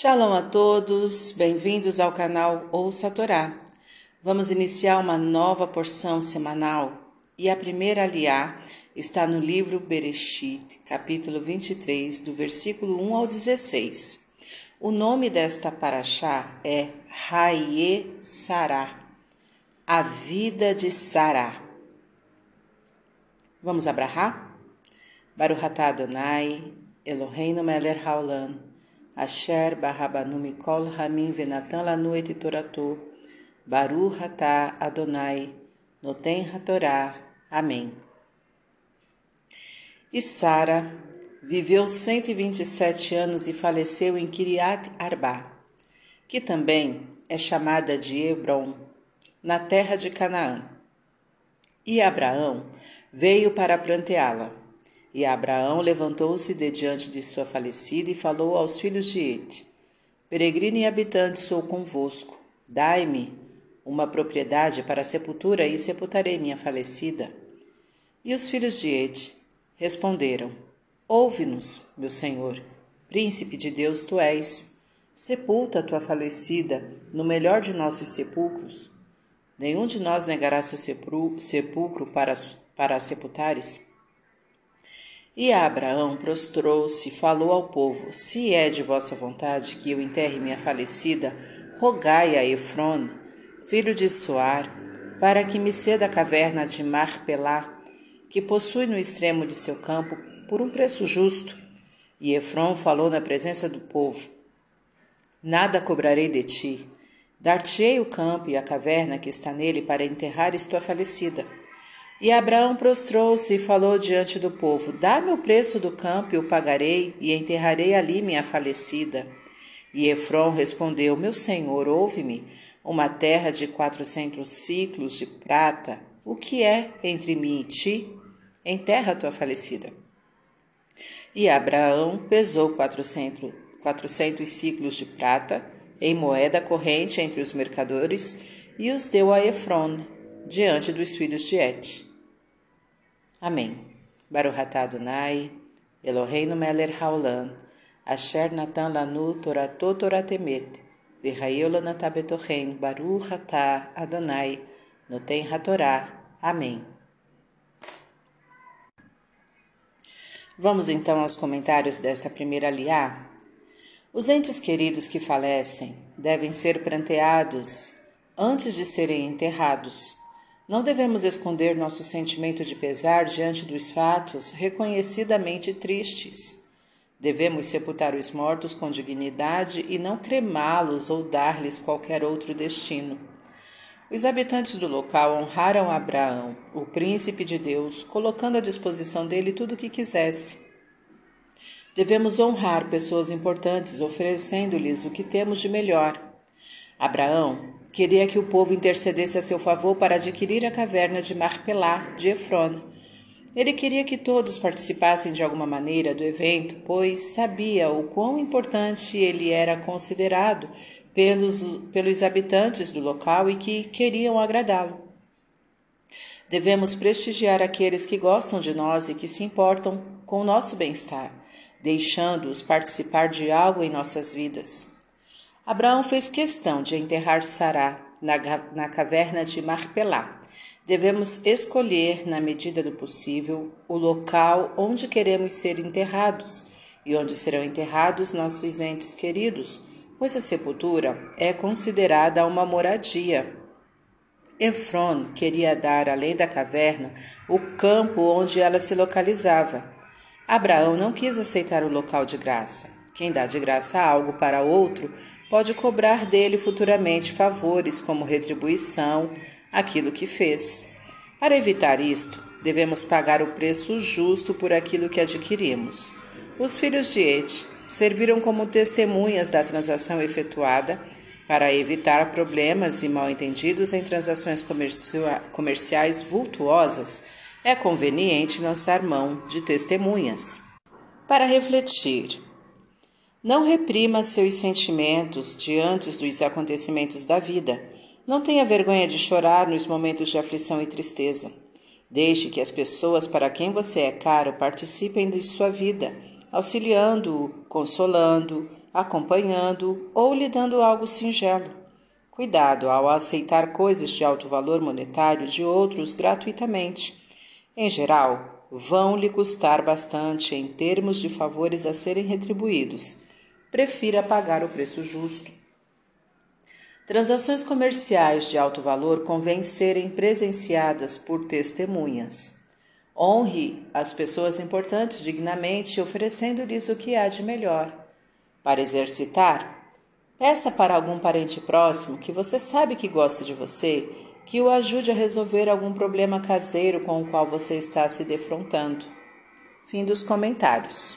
Shalom a todos, bem-vindos ao canal Ouça a Torá. Vamos iniciar uma nova porção semanal e a primeira aliá está no livro Bereshit, capítulo 23, do versículo 1 ao 16. O nome desta paraxá é Raie Sará, a vida de Sará. Vamos abrahar? Baruch Adonai, Eloheinu melech haolam, Asher barrabanu mikol ramin venatan lanu et toratu, Baruch atah Adonai, noten hatorá. Amém. E Sara viveu 127 anos e faleceu em Kiriat Arba, que também é chamada de Hebron, na terra de Canaã. E Abraão veio para planteá-la. E Abraão levantou-se de diante de sua falecida e falou aos filhos de Et: Peregrino e habitante sou convosco. Dai-me uma propriedade para a sepultura e sepultarei minha falecida. E os filhos de Et responderam: Ouve-nos, meu senhor, príncipe de Deus tu és. Sepulta tua falecida no melhor de nossos sepulcros. Nenhum de nós negará seu sepulcro para, para sepultares. E Abraão prostrou-se e falou ao povo: Se é de vossa vontade que eu enterre minha falecida, rogai a Efron, filho de Soar, para que me ceda a caverna de Marpelá, que possui no extremo de seu campo, por um preço justo. E Efron falou na presença do povo: Nada cobrarei de ti. Dar-te-ei o campo e a caverna que está nele para enterrares tua falecida. E Abraão prostrou-se e falou diante do povo: Dá-me o preço do campo e o pagarei, e enterrarei ali minha falecida. E Efron respondeu: Meu senhor, ouve-me. Uma terra de quatrocentos ciclos de prata, o que é entre mim e ti? Enterra tua falecida. E Abraão pesou quatrocentos, quatrocentos ciclos de prata em moeda corrente entre os mercadores e os deu a Efron diante dos filhos de Et. Amém. Baruch Adonai, Eloheinu melech haolam, asher natan lanu torato toratemet, lanatah betochen, Baruch atah Adonai, noten hatorá. Amém. Vamos então aos comentários desta primeira aliá. Os entes queridos que falecem devem ser pranteados antes de serem enterrados. Não devemos esconder nosso sentimento de pesar diante dos fatos reconhecidamente tristes. Devemos sepultar os mortos com dignidade e não cremá-los ou dar-lhes qualquer outro destino. Os habitantes do local honraram Abraão, o príncipe de Deus, colocando à disposição dele tudo o que quisesse. Devemos honrar pessoas importantes, oferecendo-lhes o que temos de melhor. Abraão Queria que o povo intercedesse a seu favor para adquirir a caverna de Marpelá, de Efron. Ele queria que todos participassem de alguma maneira do evento, pois sabia o quão importante ele era considerado pelos, pelos habitantes do local e que queriam agradá-lo. Devemos prestigiar aqueles que gostam de nós e que se importam com o nosso bem-estar, deixando-os participar de algo em nossas vidas. Abraão fez questão de enterrar Sará na, na caverna de Marpelá. Devemos escolher, na medida do possível, o local onde queremos ser enterrados e onde serão enterrados nossos entes queridos, pois a sepultura é considerada uma moradia. Efron queria dar, além da caverna, o campo onde ela se localizava. Abraão não quis aceitar o local de graça. Quem dá de graça algo para outro pode cobrar dele futuramente favores como retribuição aquilo que fez. Para evitar isto, devemos pagar o preço justo por aquilo que adquirimos. Os filhos de Et serviram como testemunhas da transação efetuada para evitar problemas e mal-entendidos em transações comerciais vultuosas. É conveniente lançar mão de testemunhas. Para refletir, não reprima seus sentimentos diante dos acontecimentos da vida. Não tenha vergonha de chorar nos momentos de aflição e tristeza. Deixe que as pessoas para quem você é caro participem de sua vida, auxiliando-o, consolando acompanhando ou lhe dando algo singelo. Cuidado ao aceitar coisas de alto valor monetário de outros gratuitamente. Em geral, vão lhe custar bastante em termos de favores a serem retribuídos. Prefira pagar o preço justo. Transações comerciais de alto valor convém serem presenciadas por testemunhas. Honre as pessoas importantes dignamente, oferecendo-lhes o que há de melhor. Para exercitar, peça para algum parente próximo que você sabe que gosta de você que o ajude a resolver algum problema caseiro com o qual você está se defrontando. Fim dos comentários.